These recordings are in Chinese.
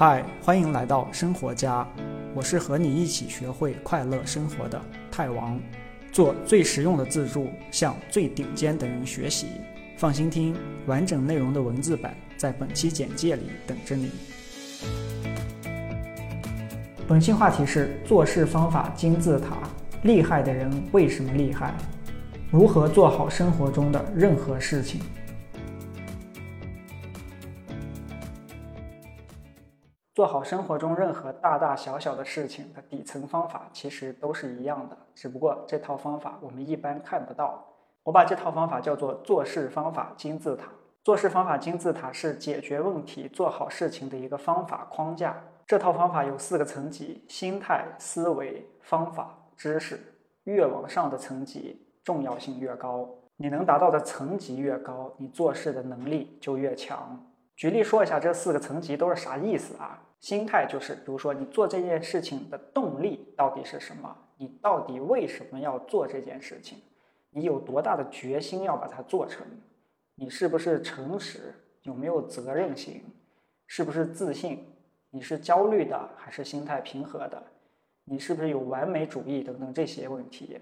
嗨，欢迎来到生活家，我是和你一起学会快乐生活的泰王，做最实用的自助，向最顶尖的人学习。放心听，完整内容的文字版在本期简介里等着你。本期话题是做事方法金字塔，厉害的人为什么厉害？如何做好生活中的任何事情？做好生活中任何大大小小的事情的底层方法其实都是一样的，只不过这套方法我们一般看不到。我把这套方法叫做做事方法金字塔。做事方法金字塔是解决问题、做好事情的一个方法框架。这套方法有四个层级：心态、思维、方法、知识。越往上的层级，重要性越高。你能达到的层级越高，你做事的能力就越强。举例说一下，这四个层级都是啥意思啊？心态就是，比如说你做这件事情的动力到底是什么？你到底为什么要做这件事情？你有多大的决心要把它做成？你是不是诚实？有没有责任心？是不是自信？你是焦虑的还是心态平和的？你是不是有完美主义等等这些问题？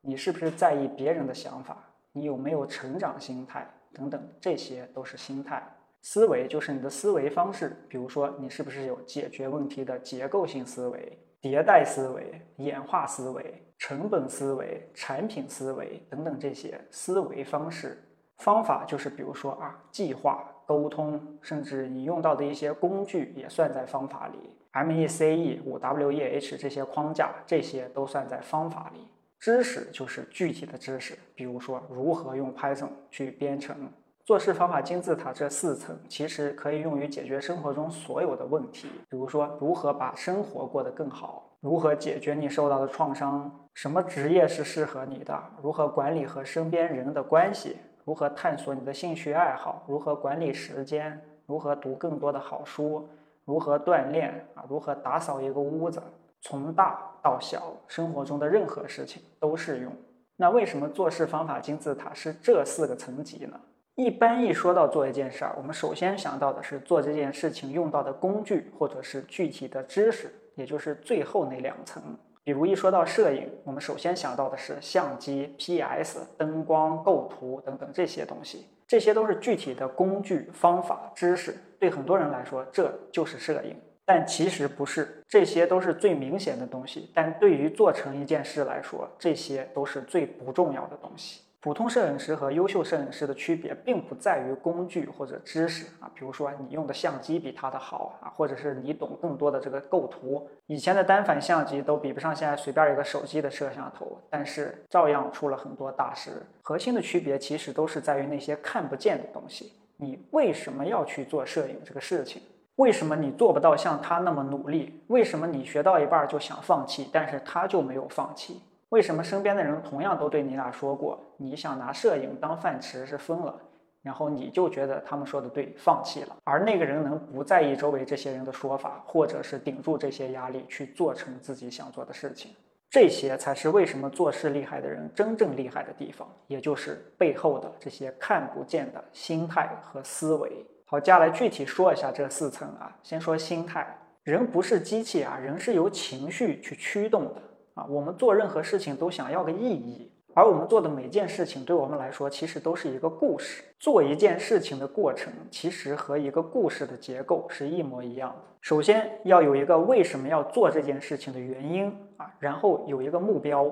你是不是在意别人的想法？你有没有成长心态等等？这些都是心态。思维就是你的思维方式，比如说你是不是有解决问题的结构性思维、迭代思维、演化思维、成本思维、产品思维等等这些思维方式。方法就是比如说啊，计划、沟通，甚至你用到的一些工具也算在方法里。M E C E 五 W E H 这些框架，这些都算在方法里。知识就是具体的知识，比如说如何用 Python 去编程。做事方法金字塔这四层其实可以用于解决生活中所有的问题，比如说如何把生活过得更好，如何解决你受到的创伤，什么职业是适合你的，如何管理和身边人的关系，如何探索你的兴趣爱好，如何管理时间，如何读更多的好书，如何锻炼啊，如何打扫一个屋子，从大到小，生活中的任何事情都适用。那为什么做事方法金字塔是这四个层级呢？一般一说到做一件事儿，我们首先想到的是做这件事情用到的工具或者是具体的知识，也就是最后那两层。比如一说到摄影，我们首先想到的是相机、PS、灯光、构图等等这些东西，这些都是具体的工具、方法、知识。对很多人来说，这就是摄影，但其实不是，这些都是最明显的东西。但对于做成一件事来说，这些都是最不重要的东西。普通摄影师和优秀摄影师的区别，并不在于工具或者知识啊，比如说你用的相机比他的好啊，或者是你懂更多的这个构图。以前的单反相机都比不上现在随便一个手机的摄像头，但是照样出了很多大师。核心的区别其实都是在于那些看不见的东西。你为什么要去做摄影这个事情？为什么你做不到像他那么努力？为什么你学到一半就想放弃，但是他就没有放弃？为什么身边的人同样都对你俩说过，你想拿摄影当饭吃是疯了，然后你就觉得他们说的对，放弃了。而那个人能不在意周围这些人的说法，或者是顶住这些压力去做成自己想做的事情，这些才是为什么做事厉害的人真正厉害的地方，也就是背后的这些看不见的心态和思维。好，接下来具体说一下这四层啊，先说心态，人不是机器啊，人是由情绪去驱动的。啊，我们做任何事情都想要个意义，而我们做的每件事情对我们来说，其实都是一个故事。做一件事情的过程，其实和一个故事的结构是一模一样的。首先要有一个为什么要做这件事情的原因啊，然后有一个目标，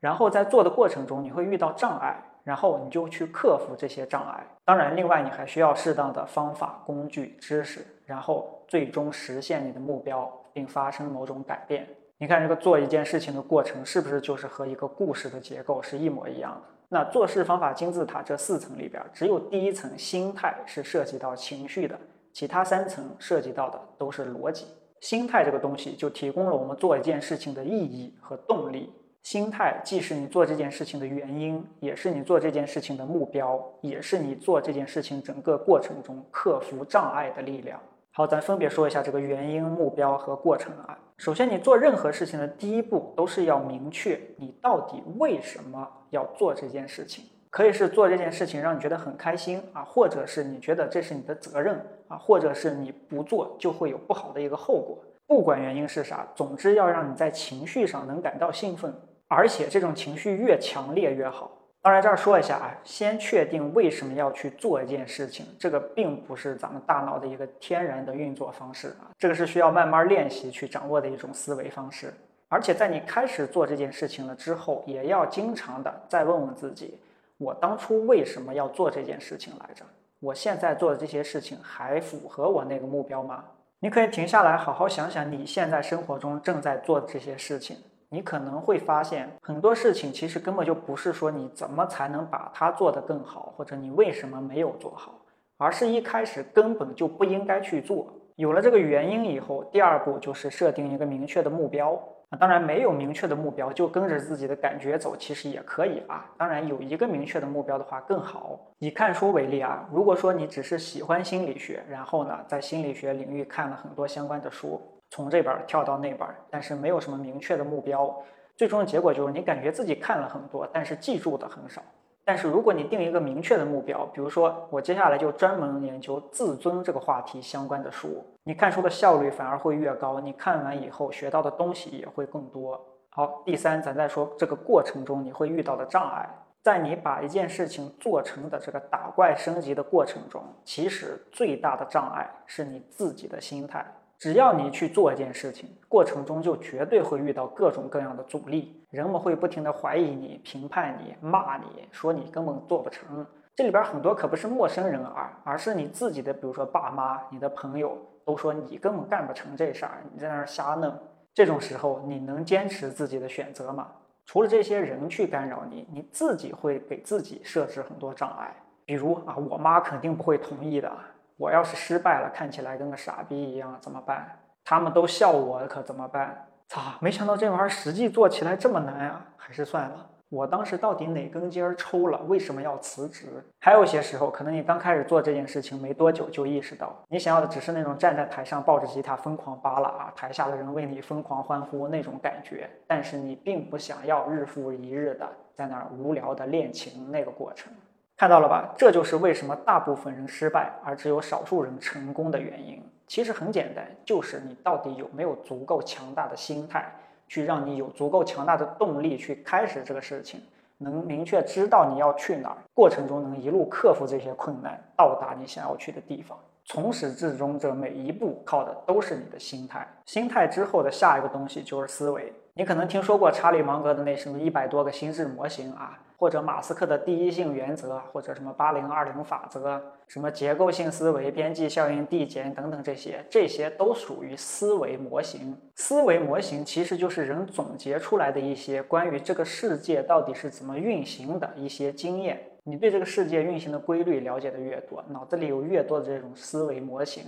然后在做的过程中你会遇到障碍，然后你就去克服这些障碍。当然，另外你还需要适当的方法、工具、知识，然后最终实现你的目标，并发生某种改变。你看这个做一件事情的过程，是不是就是和一个故事的结构是一模一样的？那做事方法金字塔这四层里边，只有第一层心态是涉及到情绪的，其他三层涉及到的都是逻辑。心态这个东西就提供了我们做一件事情的意义和动力。心态既是你做这件事情的原因，也是你做这件事情的目标，也是你做这件事情整个过程中克服障碍的力量。好，咱分别说一下这个原因、目标和过程啊。首先，你做任何事情的第一步都是要明确你到底为什么要做这件事情。可以是做这件事情让你觉得很开心啊，或者是你觉得这是你的责任啊，或者是你不做就会有不好的一个后果。不管原因是啥，总之要让你在情绪上能感到兴奋，而且这种情绪越强烈越好。当然，这儿说一下啊，先确定为什么要去做一件事情，这个并不是咱们大脑的一个天然的运作方式啊，这个是需要慢慢练习去掌握的一种思维方式。而且在你开始做这件事情了之后，也要经常的再问问自己：我当初为什么要做这件事情来着？我现在做的这些事情还符合我那个目标吗？你可以停下来，好好想想你现在生活中正在做的这些事情。你可能会发现，很多事情其实根本就不是说你怎么才能把它做得更好，或者你为什么没有做好，而是一开始根本就不应该去做。有了这个原因以后，第二步就是设定一个明确的目标。当然没有明确的目标，就跟着自己的感觉走，其实也可以啊。当然有一个明确的目标的话更好。以看书为例啊，如果说你只是喜欢心理学，然后呢，在心理学领域看了很多相关的书。从这本跳到那本，但是没有什么明确的目标，最终的结果就是你感觉自己看了很多，但是记住的很少。但是如果你定一个明确的目标，比如说我接下来就专门研究自尊这个话题相关的书，你看书的效率反而会越高，你看完以后学到的东西也会更多。好，第三，咱再说这个过程中你会遇到的障碍，在你把一件事情做成的这个打怪升级的过程中，其实最大的障碍是你自己的心态。只要你去做一件事情，过程中就绝对会遇到各种各样的阻力，人们会不停的怀疑你、评判你、骂你，说你根本做不成。这里边很多可不是陌生人啊，而是你自己的，比如说爸妈、你的朋友，都说你根本干不成这事儿，你在那儿瞎弄。这种时候，你能坚持自己的选择吗？除了这些人去干扰你，你自己会给自己设置很多障碍。比如啊，我妈肯定不会同意的。我要是失败了，看起来跟个傻逼一样，怎么办？他们都笑我，可怎么办？操！没想到这玩意儿实际做起来这么难啊！还是算了。我当时到底哪根筋儿抽了？为什么要辞职？还有些时候，可能你刚开始做这件事情没多久，就意识到你想要的只是那种站在台上抱着吉他疯狂扒拉啊，台下的人为你疯狂欢呼那种感觉，但是你并不想要日复一日的在那儿无聊的练琴那个过程。看到了吧？这就是为什么大部分人失败，而只有少数人成功的原因。其实很简单，就是你到底有没有足够强大的心态，去让你有足够强大的动力去开始这个事情，能明确知道你要去哪儿，过程中能一路克服这些困难，到达你想要去的地方。从始至终，这每一步靠的都是你的心态。心态之后的下一个东西就是思维。你可能听说过查理芒格的那什么一百多个心智模型啊。或者马斯克的第一性原则，或者什么八零二零法则，什么结构性思维、边际效应递减等等，这些这些都属于思维模型。思维模型其实就是人总结出来的一些关于这个世界到底是怎么运行的一些经验。你对这个世界运行的规律了解的越多，脑子里有越多的这种思维模型，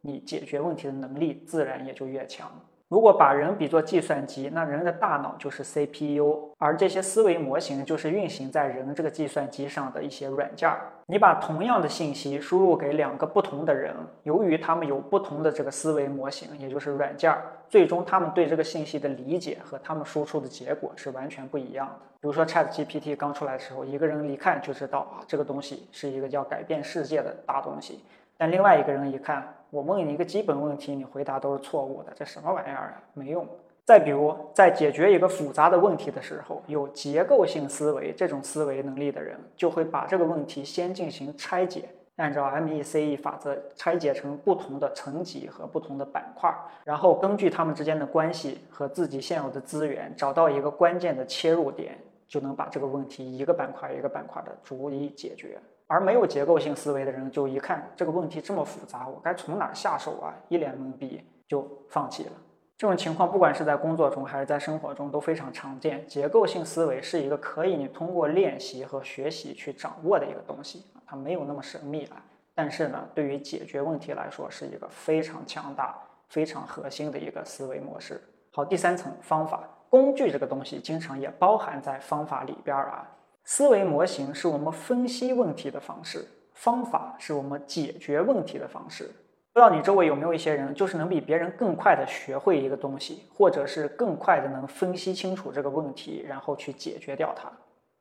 你解决问题的能力自然也就越强。如果把人比作计算机，那人的大脑就是 CPU，而这些思维模型就是运行在人这个计算机上的一些软件儿。你把同样的信息输入给两个不同的人，由于他们有不同的这个思维模型，也就是软件儿，最终他们对这个信息的理解和他们输出的结果是完全不一样的。比如说 ChatGPT 刚出来的时候，一个人一看就知道啊，这个东西是一个要改变世界的大东西。但另外一个人一看，我问你一个基本问题，你回答都是错误的，这什么玩意儿啊？没用。再比如，在解决一个复杂的问题的时候，有结构性思维这种思维能力的人，就会把这个问题先进行拆解，按照 MECE 法则拆解成不同的层级和不同的板块，然后根据它们之间的关系和自己现有的资源，找到一个关键的切入点，就能把这个问题一个板块一个板块的逐一解决。而没有结构性思维的人，就一看这个问题这么复杂，我该从哪下手啊？一脸懵逼就放弃了。这种情况不管是在工作中还是在生活中都非常常见。结构性思维是一个可以你通过练习和学习去掌握的一个东西，它没有那么神秘啊。但是呢，对于解决问题来说，是一个非常强大、非常核心的一个思维模式。好，第三层方法工具这个东西，经常也包含在方法里边啊。思维模型是我们分析问题的方式，方法是我们解决问题的方式。不知道你周围有没有一些人，就是能比别人更快的学会一个东西，或者是更快的能分析清楚这个问题，然后去解决掉它。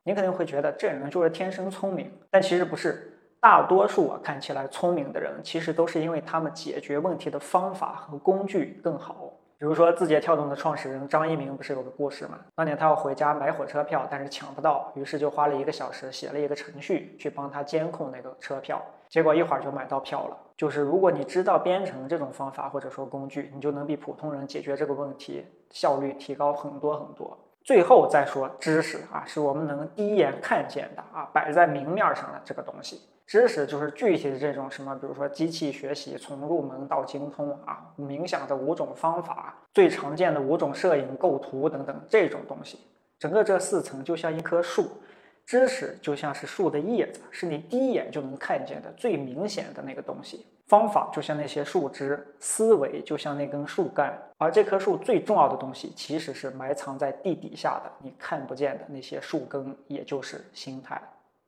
你肯定会觉得这人就是天生聪明，但其实不是。大多数啊看起来聪明的人，其实都是因为他们解决问题的方法和工具更好。比如说，字节跳动的创始人张一鸣不是有个故事吗？当年他要回家买火车票，但是抢不到，于是就花了一个小时写了一个程序去帮他监控那个车票，结果一会儿就买到票了。就是如果你知道编程这种方法或者说工具，你就能比普通人解决这个问题效率提高很多很多。最后再说知识啊，是我们能第一眼看见的啊，摆在明面上的这个东西。知识就是具体的这种什么，比如说机器学习从入门到精通啊，冥想的五种方法，最常见的五种摄影构图等等这种东西。整个这四层就像一棵树，知识就像是树的叶子，是你第一眼就能看见的最明显的那个东西。方法就像那些树枝，思维就像那根树干，而这棵树最重要的东西其实是埋藏在地底下的，你看不见的那些树根，也就是心态。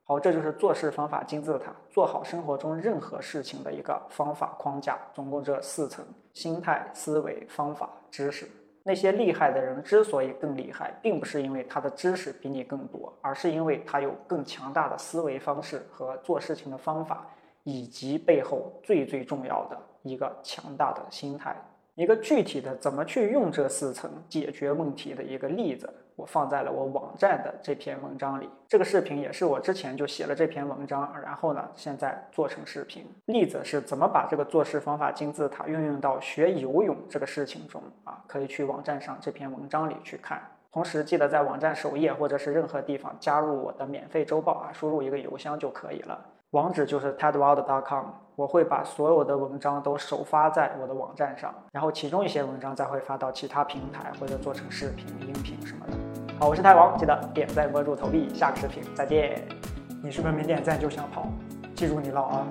好，这就是做事方法金字塔，做好生活中任何事情的一个方法框架。总共这四层：心态、思维、方法、知识。那些厉害的人之所以更厉害，并不是因为他的知识比你更多，而是因为他有更强大的思维方式和做事情的方法，以及背后最最重要的一个强大的心态。一个具体的怎么去用这四层解决问题的一个例子。我放在了我网站的这篇文章里。这个视频也是我之前就写了这篇文章，然后呢，现在做成视频。例子是怎么把这个做事方法金字塔运用到学游泳这个事情中啊？可以去网站上这篇文章里去看。同时记得在网站首页或者是任何地方加入我的免费周报啊，输入一个邮箱就可以了。网址就是 tedworld.com，我会把所有的文章都首发在我的网站上，然后其中一些文章再会发到其他平台或者做成视频、音频什么的。好，我是太王，记得点赞、关注、投币，下个视频再见。你是不是没点赞就想跑？记住你了啊！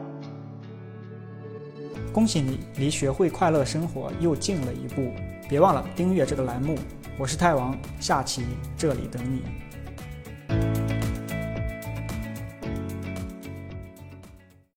恭喜你离学会快乐生活又近了一步，别忘了订阅这个栏目。我是太王，下期这里等你。